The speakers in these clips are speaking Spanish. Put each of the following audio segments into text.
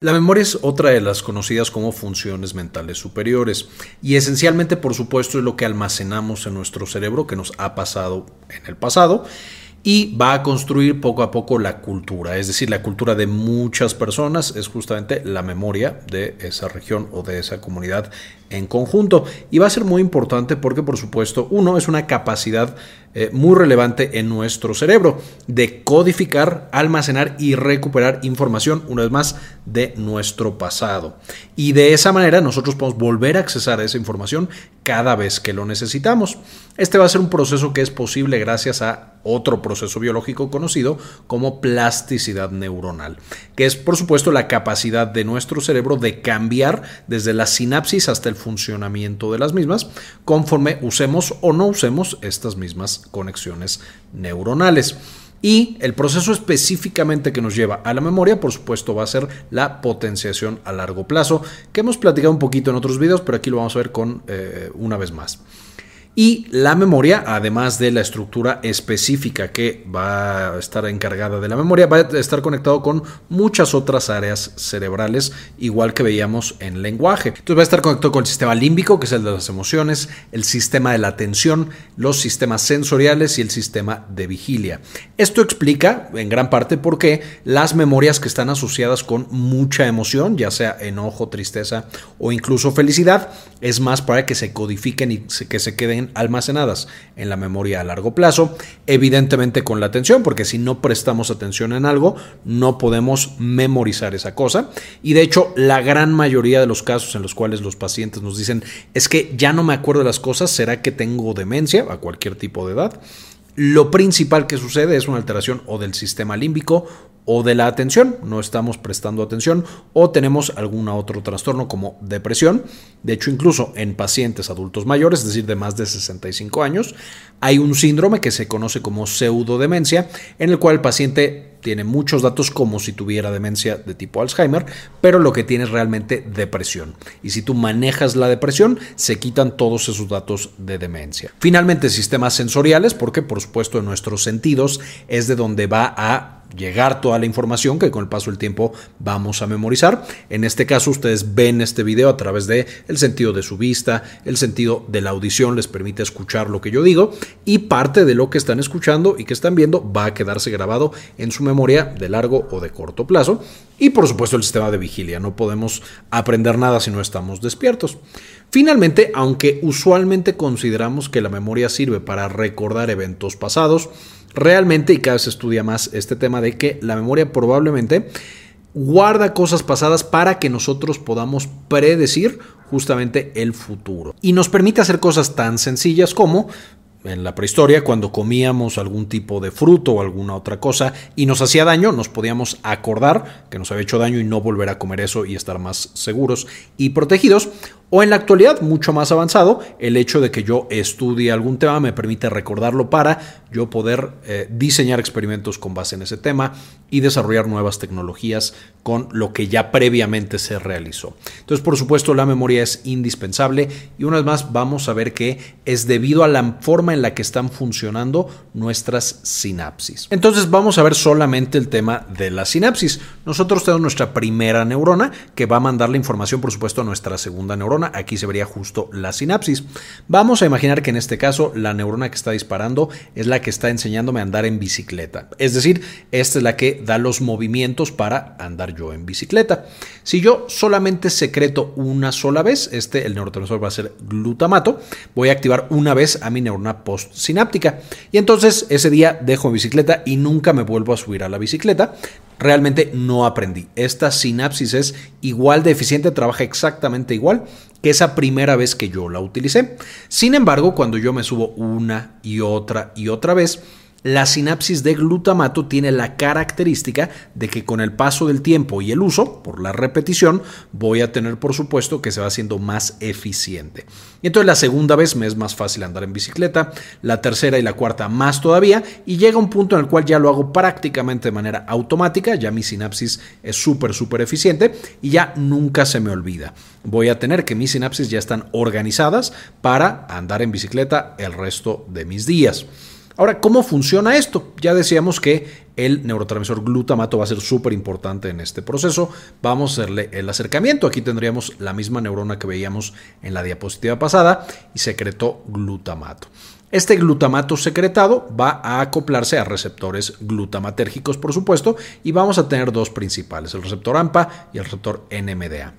La memoria es otra de las conocidas como funciones mentales superiores y esencialmente por supuesto es lo que almacenamos en nuestro cerebro que nos ha pasado en el pasado y va a construir poco a poco la cultura, es decir, la cultura de muchas personas es justamente la memoria de esa región o de esa comunidad en conjunto. Y va a ser muy importante porque, por supuesto, uno es una capacidad eh, muy relevante en nuestro cerebro de codificar, almacenar y recuperar información, una vez más, de nuestro pasado. Y de esa manera nosotros podemos volver a accesar a esa información cada vez que lo necesitamos. Este va a ser un proceso que es posible gracias a otro proceso biológico conocido como plasticidad neuronal, que es por supuesto la capacidad de nuestro cerebro de cambiar desde la sinapsis hasta el funcionamiento de las mismas conforme usemos o no usemos estas mismas conexiones neuronales. Y el proceso específicamente que nos lleva a la memoria, por supuesto, va a ser la potenciación a largo plazo, que hemos platicado un poquito en otros videos, pero aquí lo vamos a ver con eh, una vez más. Y la memoria, además de la estructura específica que va a estar encargada de la memoria, va a estar conectado con muchas otras áreas cerebrales, igual que veíamos en lenguaje. Entonces va a estar conectado con el sistema límbico, que es el de las emociones, el sistema de la atención, los sistemas sensoriales y el sistema de vigilia. Esto explica en gran parte por qué las memorias que están asociadas con mucha emoción, ya sea enojo, tristeza o incluso felicidad, es más para que se codifiquen y que se queden almacenadas en la memoria a largo plazo, evidentemente con la atención, porque si no prestamos atención en algo, no podemos memorizar esa cosa. Y de hecho, la gran mayoría de los casos en los cuales los pacientes nos dicen, es que ya no me acuerdo de las cosas, ¿será que tengo demencia a cualquier tipo de edad? Lo principal que sucede es una alteración o del sistema límbico o de la atención, no estamos prestando atención o tenemos algún otro trastorno como depresión. De hecho, incluso en pacientes adultos mayores, es decir, de más de 65 años, hay un síndrome que se conoce como pseudodemencia, en el cual el paciente tiene muchos datos como si tuviera demencia de tipo Alzheimer, pero lo que tiene es realmente depresión. Y si tú manejas la depresión, se quitan todos esos datos de demencia. Finalmente, sistemas sensoriales, porque por supuesto en nuestros sentidos es de donde va a llegar toda la información que con el paso del tiempo vamos a memorizar. En este caso ustedes ven este video a través de el sentido de su vista, el sentido de la audición les permite escuchar lo que yo digo y parte de lo que están escuchando y que están viendo va a quedarse grabado en su memoria de largo o de corto plazo. Y por supuesto el sistema de vigilia, no podemos aprender nada si no estamos despiertos. Finalmente, aunque usualmente consideramos que la memoria sirve para recordar eventos pasados, realmente, y cada vez se estudia más este tema de que la memoria probablemente guarda cosas pasadas para que nosotros podamos predecir justamente el futuro. Y nos permite hacer cosas tan sencillas como en la prehistoria, cuando comíamos algún tipo de fruto o alguna otra cosa y nos hacía daño, nos podíamos acordar que nos había hecho daño y no volver a comer eso y estar más seguros y protegidos. O en la actualidad, mucho más avanzado, el hecho de que yo estudie algún tema me permite recordarlo para yo poder eh, diseñar experimentos con base en ese tema y desarrollar nuevas tecnologías con lo que ya previamente se realizó. Entonces, por supuesto, la memoria es indispensable y una vez más vamos a ver que es debido a la forma en la que están funcionando nuestras sinapsis. Entonces, vamos a ver solamente el tema de la sinapsis. Nosotros tenemos nuestra primera neurona que va a mandar la información, por supuesto, a nuestra segunda neurona aquí se vería justo la sinapsis. Vamos a imaginar que en este caso la neurona que está disparando es la que está enseñándome a andar en bicicleta. Es decir, esta es la que da los movimientos para andar yo en bicicleta. Si yo solamente secreto una sola vez, este, el neurotransmisor va a ser glutamato, voy a activar una vez a mi neurona postsináptica. Y entonces ese día dejo bicicleta y nunca me vuelvo a subir a la bicicleta realmente no aprendí. Esta sinapsis es igual de eficiente, trabaja exactamente igual que esa primera vez que yo la utilicé. Sin embargo, cuando yo me subo una y otra y otra vez, la sinapsis de glutamato tiene la característica de que con el paso del tiempo y el uso, por la repetición, voy a tener por supuesto que se va haciendo más eficiente. Y entonces la segunda vez me es más fácil andar en bicicleta, la tercera y la cuarta más todavía, y llega un punto en el cual ya lo hago prácticamente de manera automática, ya mi sinapsis es súper, súper eficiente y ya nunca se me olvida. Voy a tener que mis sinapsis ya están organizadas para andar en bicicleta el resto de mis días. Ahora, ¿cómo funciona esto? Ya decíamos que el neurotransmisor glutamato va a ser súper importante en este proceso. Vamos a hacerle el acercamiento. Aquí tendríamos la misma neurona que veíamos en la diapositiva pasada y secretó glutamato. Este glutamato secretado va a acoplarse a receptores glutamatérgicos, por supuesto, y vamos a tener dos principales, el receptor AMPA y el receptor NMDA.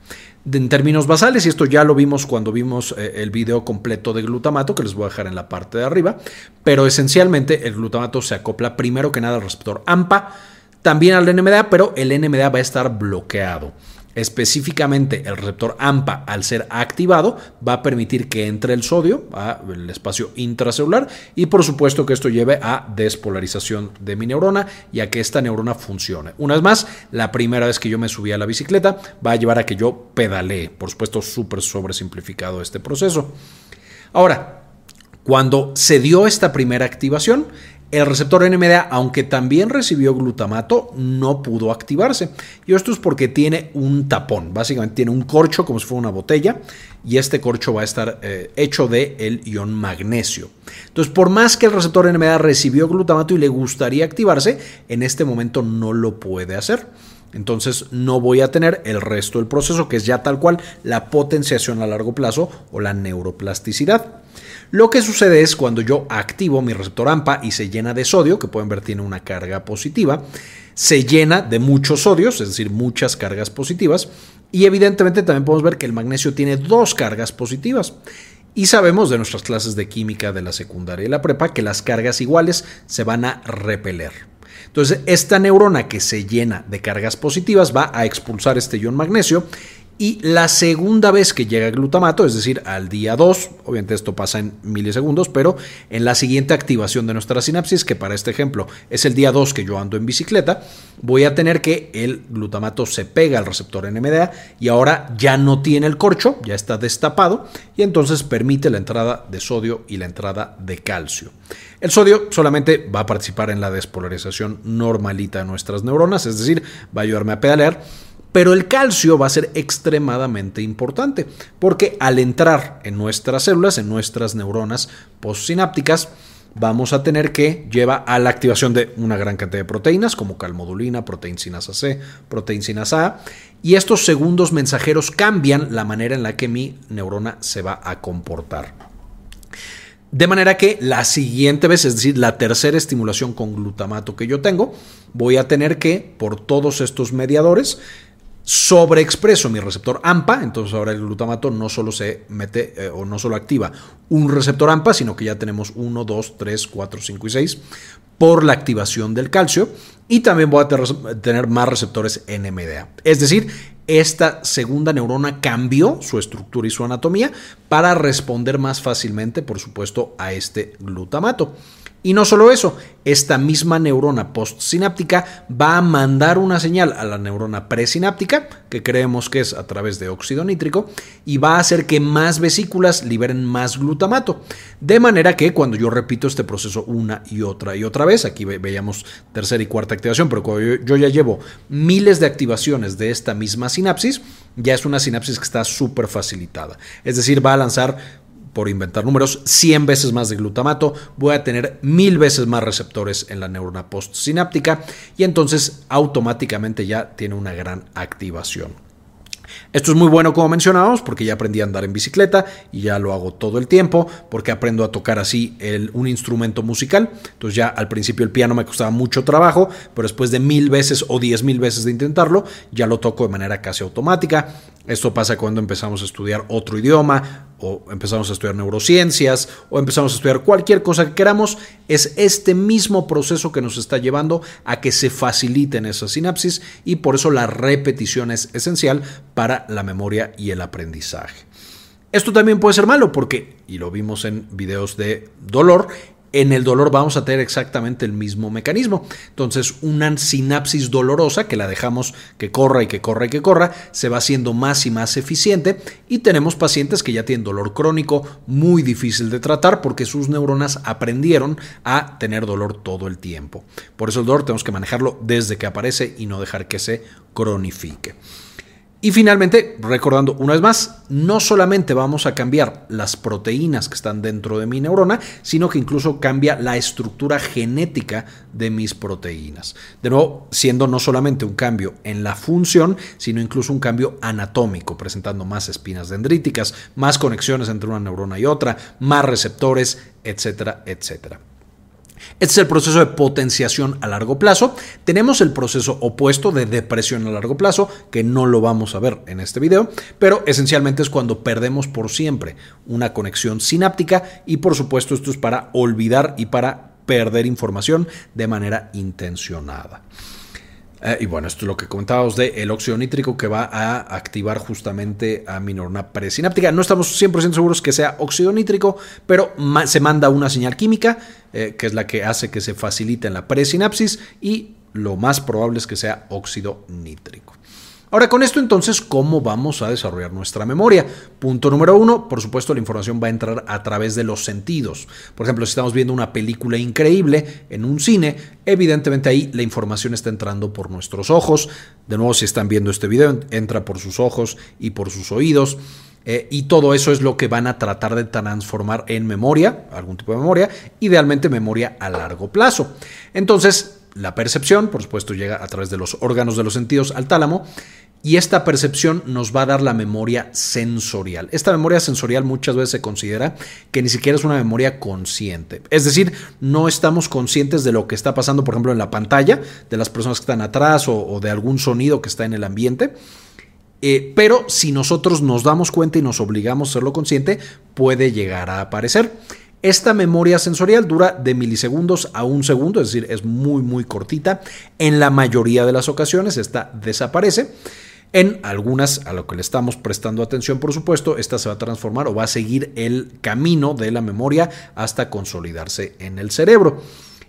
En términos basales, y esto ya lo vimos cuando vimos eh, el video completo de glutamato, que les voy a dejar en la parte de arriba, pero esencialmente el glutamato se acopla primero que nada al receptor AMPA, también al NMDA, pero el NMDA va a estar bloqueado. Específicamente el receptor AMPA, al ser activado, va a permitir que entre el sodio al espacio intracelular y por supuesto que esto lleve a despolarización de mi neurona y a que esta neurona funcione. Una vez más, la primera vez que yo me subí a la bicicleta va a llevar a que yo pedalee. Por supuesto, súper sobresimplificado este proceso. Ahora, cuando se dio esta primera activación, el receptor NMDA, aunque también recibió glutamato, no pudo activarse. Y esto es porque tiene un tapón, básicamente tiene un corcho como si fuera una botella, y este corcho va a estar eh, hecho de el ion magnesio. Entonces, por más que el receptor NMDA recibió glutamato y le gustaría activarse, en este momento no lo puede hacer. Entonces no voy a tener el resto del proceso, que es ya tal cual la potenciación a largo plazo o la neuroplasticidad. Lo que sucede es cuando yo activo mi receptor AMPA y se llena de sodio, que pueden ver tiene una carga positiva, se llena de muchos sodios, es decir, muchas cargas positivas, y evidentemente también podemos ver que el magnesio tiene dos cargas positivas. Y sabemos de nuestras clases de química de la secundaria y la prepa que las cargas iguales se van a repeler. Entonces, esta neurona que se llena de cargas positivas va a expulsar este ion magnesio y la segunda vez que llega glutamato, es decir, al día 2, obviamente esto pasa en milisegundos, pero en la siguiente activación de nuestra sinapsis, que para este ejemplo es el día 2 que yo ando en bicicleta, voy a tener que el glutamato se pega al receptor NMDA y ahora ya no tiene el corcho, ya está destapado y entonces permite la entrada de sodio y la entrada de calcio. El sodio solamente va a participar en la despolarización normalita de nuestras neuronas, es decir, va a ayudarme a pedalear pero el calcio va a ser extremadamente importante porque al entrar en nuestras células, en nuestras neuronas postsinápticas, vamos a tener que lleva a la activación de una gran cantidad de proteínas como calmodulina, proteincinasa C, proteincinasa A, y estos segundos mensajeros cambian la manera en la que mi neurona se va a comportar. De manera que la siguiente vez, es decir, la tercera estimulación con glutamato que yo tengo, voy a tener que, por todos estos mediadores, sobreexpreso mi receptor AMPA, entonces ahora el glutamato no solo se mete eh, o no solo activa un receptor AMPA, sino que ya tenemos 1, 2, 3, 4, 5 y 6 por la activación del calcio y también voy a tener más receptores NMDA. Es decir, esta segunda neurona cambió su estructura y su anatomía para responder más fácilmente, por supuesto, a este glutamato. Y no solo eso, esta misma neurona postsináptica va a mandar una señal a la neurona presináptica, que creemos que es a través de óxido nítrico, y va a hacer que más vesículas liberen más glutamato. De manera que cuando yo repito este proceso una y otra y otra vez, aquí veíamos tercera y cuarta activación, pero cuando yo, ya llevo miles de activaciones de esta misma sinapsis, ya es una sinapsis que está súper facilitada. Es decir, va a lanzar por inventar números, 100 veces más de glutamato, voy a tener mil veces más receptores en la neurona postsináptica y entonces automáticamente ya tiene una gran activación. Esto es muy bueno como mencionábamos porque ya aprendí a andar en bicicleta y ya lo hago todo el tiempo porque aprendo a tocar así un instrumento musical. Entonces ya al principio el piano me costaba mucho trabajo, pero después de mil veces o diez mil veces de intentarlo ya lo toco de manera casi automática. Esto pasa cuando empezamos a estudiar otro idioma o empezamos a estudiar neurociencias o empezamos a estudiar cualquier cosa que queramos. Es este mismo proceso que nos está llevando a que se faciliten esas sinapsis y por eso la repetición es esencial para la memoria y el aprendizaje. Esto también puede ser malo porque, y lo vimos en videos de dolor, en el dolor vamos a tener exactamente el mismo mecanismo. Entonces, una sinapsis dolorosa que la dejamos que corra y que corra y que corra, se va haciendo más y más eficiente y tenemos pacientes que ya tienen dolor crónico muy difícil de tratar porque sus neuronas aprendieron a tener dolor todo el tiempo. Por eso el dolor tenemos que manejarlo desde que aparece y no dejar que se cronifique. Y finalmente, recordando una vez más, no solamente vamos a cambiar las proteínas que están dentro de mi neurona, sino que incluso cambia la estructura genética de mis proteínas. De nuevo, siendo no solamente un cambio en la función, sino incluso un cambio anatómico, presentando más espinas dendríticas, más conexiones entre una neurona y otra, más receptores, etcétera, etcétera. Este es el proceso de potenciación a largo plazo. Tenemos el proceso opuesto de depresión a largo plazo, que no lo vamos a ver en este video, pero esencialmente es cuando perdemos por siempre una conexión sináptica y por supuesto esto es para olvidar y para perder información de manera intencionada. Eh, y bueno, esto es lo que comentábamos de el óxido nítrico que va a activar justamente a mi presináptica. No estamos 100% seguros que sea óxido nítrico, pero se manda una señal química eh, que es la que hace que se facilite en la presinapsis y lo más probable es que sea óxido nítrico. Ahora, con esto entonces, ¿cómo vamos a desarrollar nuestra memoria? Punto número uno, por supuesto, la información va a entrar a través de los sentidos. Por ejemplo, si estamos viendo una película increíble en un cine, evidentemente ahí la información está entrando por nuestros ojos. De nuevo, si están viendo este video, entra por sus ojos y por sus oídos. Eh, y todo eso es lo que van a tratar de transformar en memoria, algún tipo de memoria, idealmente memoria a largo plazo. Entonces, la percepción, por supuesto, llega a través de los órganos de los sentidos al tálamo y esta percepción nos va a dar la memoria sensorial. Esta memoria sensorial muchas veces se considera que ni siquiera es una memoria consciente. Es decir, no estamos conscientes de lo que está pasando, por ejemplo, en la pantalla, de las personas que están atrás o, de algún sonido que está en el ambiente. Eh, pero si nosotros nos damos cuenta y nos obligamos a serlo consciente, puede llegar a aparecer. Esta memoria sensorial dura de milisegundos a un segundo, es decir, es muy muy cortita. En la mayoría de las ocasiones esta desaparece. En algunas, a lo que le estamos prestando atención, por supuesto, esta se va a transformar o va a seguir el camino de la memoria hasta consolidarse en el cerebro.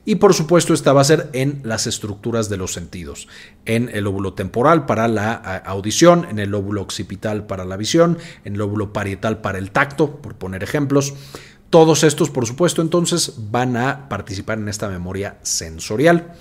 Y por supuesto, esta va a ser en las estructuras de los sentidos, en el lóbulo temporal para la audición, en el lóbulo occipital para la visión, en el lóbulo parietal para el tacto, por poner ejemplos. Todos estos, por supuesto, entonces van a participar en esta memoria sensorial.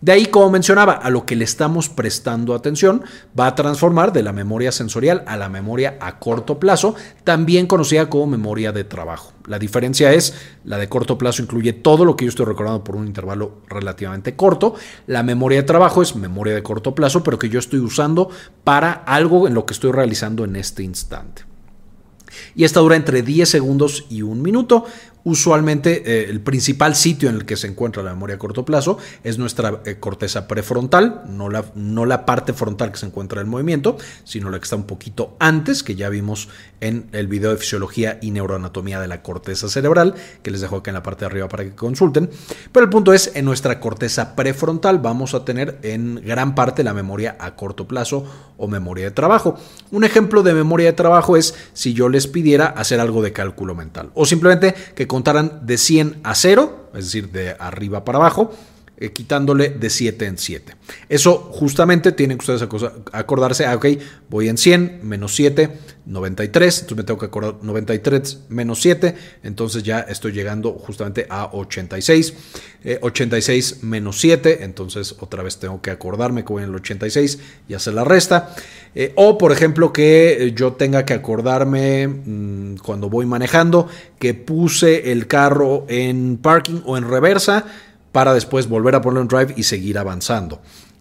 De ahí, como mencionaba, a lo que le estamos prestando atención va a transformar de la memoria sensorial a la memoria a corto plazo, también conocida como memoria de trabajo. La diferencia es, la de corto plazo incluye todo lo que yo estoy recordando por un intervalo relativamente corto. La memoria de trabajo es memoria de corto plazo, pero que yo estoy usando para algo en lo que estoy realizando en este instante y esta dura entre 10 segundos y un minuto. Usualmente eh, el principal sitio en el que se encuentra la memoria a corto plazo es nuestra eh, corteza prefrontal, no la, no la parte frontal que se encuentra en el movimiento, sino la que está un poquito antes, que ya vimos en el video de fisiología y neuroanatomía de la corteza cerebral, que les dejo acá en la parte de arriba para que consulten. Pero el punto es, en nuestra corteza prefrontal vamos a tener en gran parte la memoria a corto plazo o memoria de trabajo. Un ejemplo de memoria de trabajo es si yo les pidiera hacer algo de cálculo mental o simplemente que contaran de 100 a 0, es decir, de arriba para abajo, eh, quitándole de 7 en 7. Eso justamente tienen que ustedes acordarse, ah, ok, voy en 100, menos 7, 93, entonces me tengo que acordar 93 menos 7, entonces ya estoy llegando justamente a 86, 86 eh, menos 7, entonces otra vez tengo que acordarme que voy en el 86 y hacer la resta. Eh, o por ejemplo que yo tenga que acordarme mm, cuando voy manejando que puse el carro en parking o en reversa, para después volver a ponerlo en drive y seguir avanzando.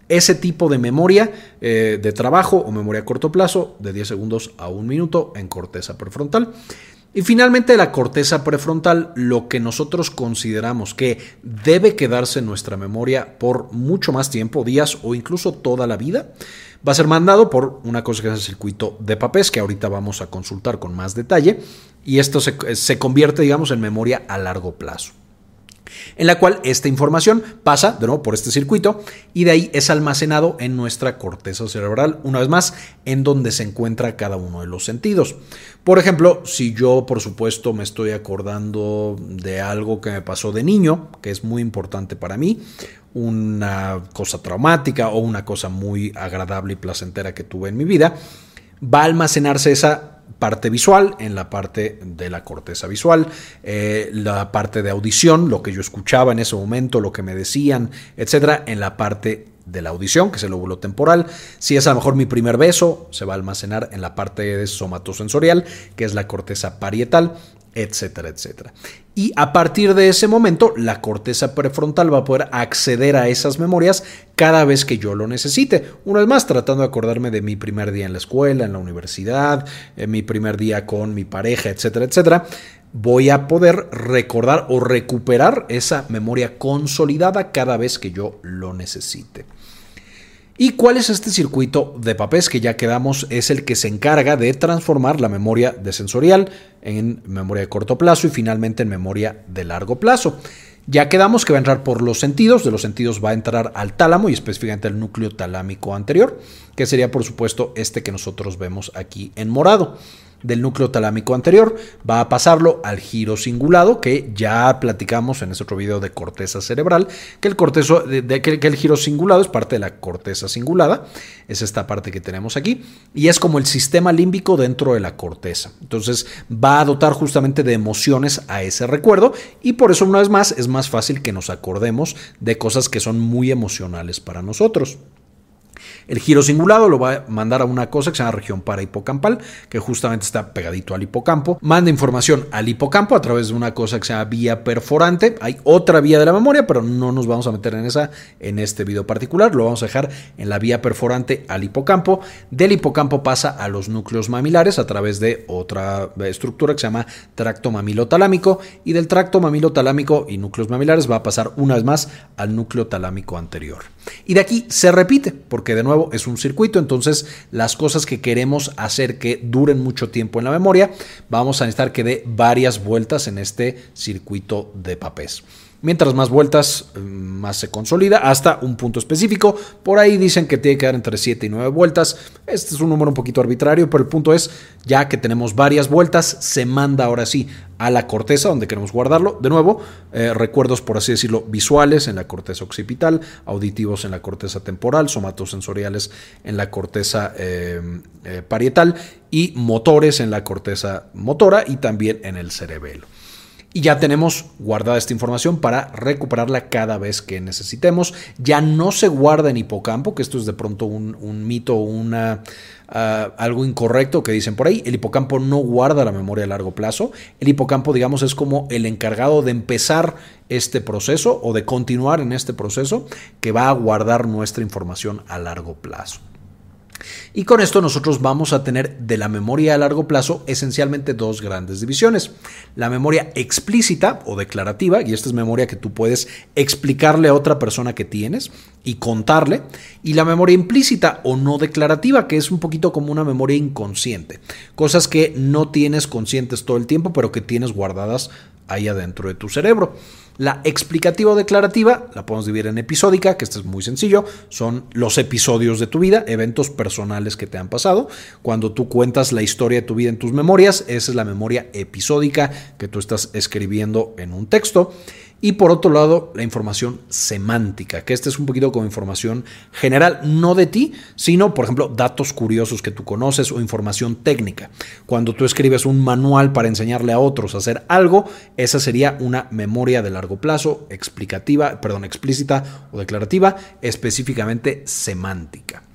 Ese tipo de memoria eh, de trabajo o memoria a corto plazo, de 10 segundos a un minuto en corteza prefrontal. Y finalmente la corteza prefrontal, lo que nosotros consideramos que debe quedarse en nuestra memoria por mucho más tiempo, días o incluso toda la vida, va a ser mandado por una cosa que es el circuito de papés, que ahorita vamos a consultar con más detalle, y esto se, se convierte, digamos, en memoria a largo plazo en la cual esta información pasa de nuevo por este circuito y de ahí es almacenado en nuestra corteza cerebral, una vez más, en donde se encuentra cada uno de los sentidos. Por ejemplo, si yo, por supuesto, me estoy acordando de algo que me pasó de niño, que es muy importante para mí, una cosa traumática o una cosa muy agradable y placentera que tuve en mi vida, va a almacenarse esa parte visual, en la parte de la corteza visual, eh, la parte de audición, lo que yo escuchaba en ese momento, lo que me decían, etcétera, en la parte de la audición, que es el lóbulo temporal. Si es a lo mejor mi primer beso, se va a almacenar en la parte somatosensorial, que es la corteza parietal, etcétera, etcétera. Y a partir de ese momento, la corteza prefrontal va a poder acceder a esas memorias cada vez que yo lo necesite. Una vez más, tratando de acordarme de mi primer día en la escuela, en la universidad, en mi primer día con mi pareja, etcétera, etcétera voy a poder recordar o recuperar esa memoria consolidada cada vez que yo lo necesite. ¿Y cuál es este circuito de papés que ya quedamos? Es el que se encarga de transformar la memoria de sensorial en memoria de corto plazo y finalmente en memoria de largo plazo. Ya quedamos que va a entrar por los sentidos, de los sentidos va a entrar al tálamo y específicamente al núcleo talámico anterior, que sería por supuesto este que nosotros vemos aquí en morado del núcleo talámico anterior, va a pasarlo al giro cingulado, que ya platicamos en ese otro video de corteza cerebral, que el, cortezo, de, que, el giro cingulado es parte de la corteza cingulada, es esta parte que tenemos aquí, y es como el sistema límbico dentro de la corteza. Entonces va a dotar justamente de emociones a ese recuerdo, y por eso una vez más es más fácil que nos acordemos de cosas que son muy emocionales para nosotros. El giro cingulado lo va a mandar a una cosa que se llama región parahipocampal, que justamente está pegadito al hipocampo. Manda información al hipocampo a través de una cosa que se llama vía perforante. Hay otra vía de la memoria, pero no nos vamos a meter en esa en este video particular. Lo vamos a dejar en la vía perforante al hipocampo. Del hipocampo pasa a los núcleos mamilares a través de otra estructura que se llama tracto mamilotalámico. Y del tracto mamilotalámico y núcleos mamilares va a pasar una vez más al núcleo talámico anterior. Y de aquí se repite, porque de nuevo es un circuito, entonces las cosas que queremos hacer que duren mucho tiempo en la memoria, vamos a necesitar que dé varias vueltas en este circuito de papés. Mientras más vueltas, mm, más se consolida hasta un punto específico. Por ahí dicen que tiene que dar entre 7 y 9 vueltas. Este es un número un poquito arbitrario, pero el punto es, ya que tenemos varias vueltas, se manda ahora sí a la corteza donde queremos guardarlo. De nuevo, eh, recuerdos, por así decirlo, visuales en la corteza occipital, auditivos en la corteza temporal, somatosensoriales en la corteza eh, eh, parietal y motores en la corteza motora y también en el cerebelo y ya tenemos guardada esta información para recuperarla cada vez que necesitemos. Ya no se guarda en hipocampo, que esto es de pronto un, mito o ah, algo incorrecto que dicen por ahí. El hipocampo no guarda la memoria a largo plazo. El hipocampo, digamos, es como el encargado de empezar este proceso o de continuar en este proceso que va a guardar nuestra información a largo plazo. Y con esto nosotros vamos a tener de la memoria a largo plazo esencialmente dos grandes divisiones. La memoria explícita o declarativa, y esta es memoria que tú puedes explicarle a otra persona que tienes y contarle, y la memoria implícita o no declarativa, que es un poquito como una memoria inconsciente, cosas que no tienes conscientes todo el tiempo, pero que tienes guardadas ahí adentro de tu cerebro. La explicativa o declarativa la podemos dividir en episódica, que esto es muy sencillo, son los episodios de tu vida, eventos personales que te han pasado. Cuando tú cuentas la historia de tu vida en tus memorias, esa es la memoria episódica que tú estás escribiendo en un texto. Y por otro lado, la información semántica, que esta es un poquito como información general, no de ti, sino, por ejemplo, datos curiosos que tú conoces o información técnica. Cuando tú escribes un manual para enseñarle a otros a hacer algo, esa sería una memoria de largo plazo, explicativa, perdón, explícita o declarativa, específicamente semántica.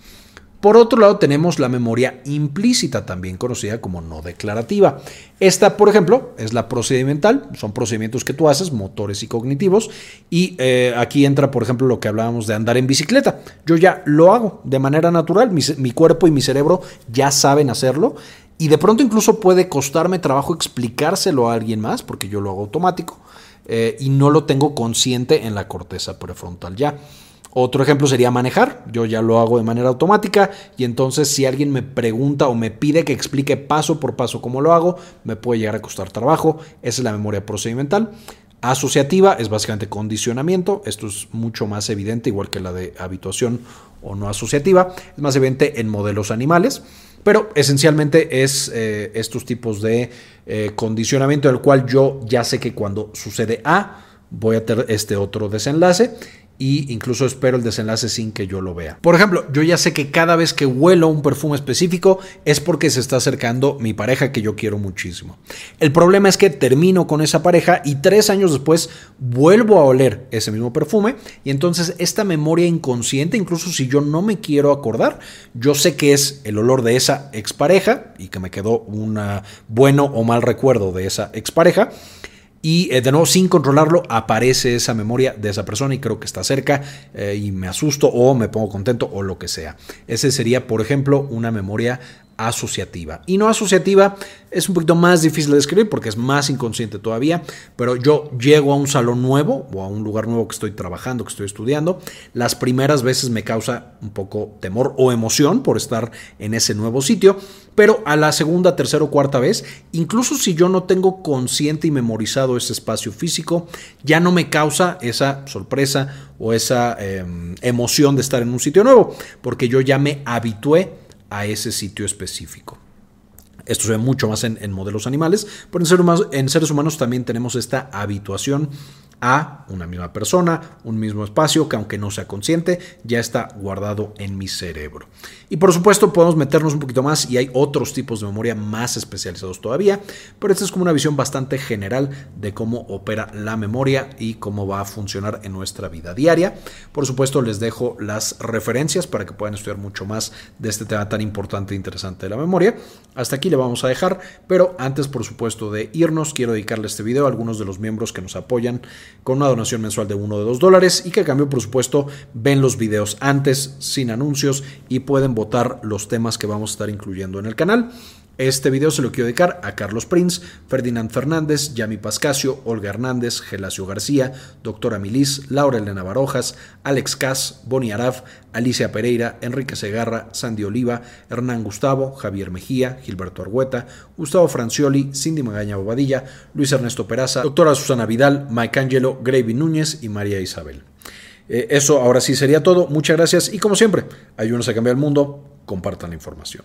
Por otro lado, tenemos la memoria implícita, también conocida como no declarativa. Esta, por ejemplo, es la procedimental, son procedimientos que tú haces, motores y cognitivos, y eh, aquí entra, por ejemplo, lo que hablábamos de andar en bicicleta. Yo ya lo hago de manera natural, mi, cuerpo y mi cerebro ya saben hacerlo, y de pronto incluso puede costarme trabajo explicárselo a alguien más, porque yo lo hago automático, eh, y no lo tengo consciente en la corteza prefrontal ya. Otro ejemplo sería manejar. Yo ya lo hago de manera automática y entonces si alguien me pregunta o me pide que explique paso por paso cómo lo hago, me puede llegar a costar trabajo. Esa es la memoria procedimental. Asociativa es básicamente condicionamiento. Esto es mucho más evidente, igual que la de habituación o no asociativa. Es más evidente en modelos animales. Pero esencialmente es eh, estos tipos de eh, condicionamiento, en el cual yo ya sé que cuando sucede A, voy a tener este otro desenlace y incluso espero el desenlace sin que yo lo vea. Por ejemplo, yo ya sé que cada vez que huelo un perfume específico es porque se está acercando mi pareja que yo quiero muchísimo. El problema es que termino con esa pareja y tres años después vuelvo a oler ese mismo perfume y entonces esta memoria inconsciente, incluso si yo no me quiero acordar, yo sé que es el olor de esa expareja y que me quedó un bueno o mal recuerdo de esa expareja y eh, de nuevo sin controlarlo aparece esa memoria de esa persona y creo que está cerca eh, y me asusto o me pongo contento o lo que sea. Ese sería, por ejemplo, una memoria asociativa. Y no asociativa es un poquito más difícil de describir porque es más inconsciente todavía, pero yo llego a un salón nuevo o a un lugar nuevo que estoy trabajando, que estoy estudiando, las primeras veces me causa un poco temor o emoción por estar en ese nuevo sitio, pero a la segunda, tercera o cuarta vez, incluso si yo no tengo consciente y memorizado ese espacio físico, ya no me causa esa sorpresa o esa em, emoción de estar en un sitio nuevo, porque yo ya me habitué a ese sitio específico. Esto se ve mucho más en, modelos animales, pero en, en seres humanos también tenemos esta habituación a una misma persona, un mismo espacio que aunque no sea consciente, ya está guardado en mi cerebro. Y por supuesto podemos meternos un poquito más y hay otros tipos de memoria más especializados todavía, pero esta es como una visión bastante general de cómo opera la memoria y cómo va a funcionar en nuestra vida diaria. Por supuesto les dejo las referencias para que puedan estudiar mucho más de este tema tan importante e interesante de la memoria. Hasta aquí le vamos a dejar, pero antes por supuesto de irnos quiero dedicarle este video a algunos de los miembros que nos apoyan con una donación mensual de 1 de 2 dólares y que a cambio, por supuesto, ven los videos antes, sin anuncios y pueden votar los temas que vamos a estar incluyendo en el canal. Este video se lo quiero dedicar a Carlos Prince, Ferdinand Fernández, Yami Pascasio, Olga Hernández, Gelacio García, Doctora Milis, Laura Elena Barojas, Alex Cas, Boni Araf, Alicia Pereira, Enrique Segarra, Sandy Oliva, Hernán Gustavo, Javier Mejía, Gilberto Argueta, Gustavo Francioli, Cindy Magaña Bobadilla, Luis Ernesto Peraza, Doctora Susana Vidal, Mike Angelo, Gravy Núñez y María Isabel. Eh, eso ahora sí sería todo. Muchas gracias y como siempre, ayúdenos a cambiar el mundo. Compartan la información.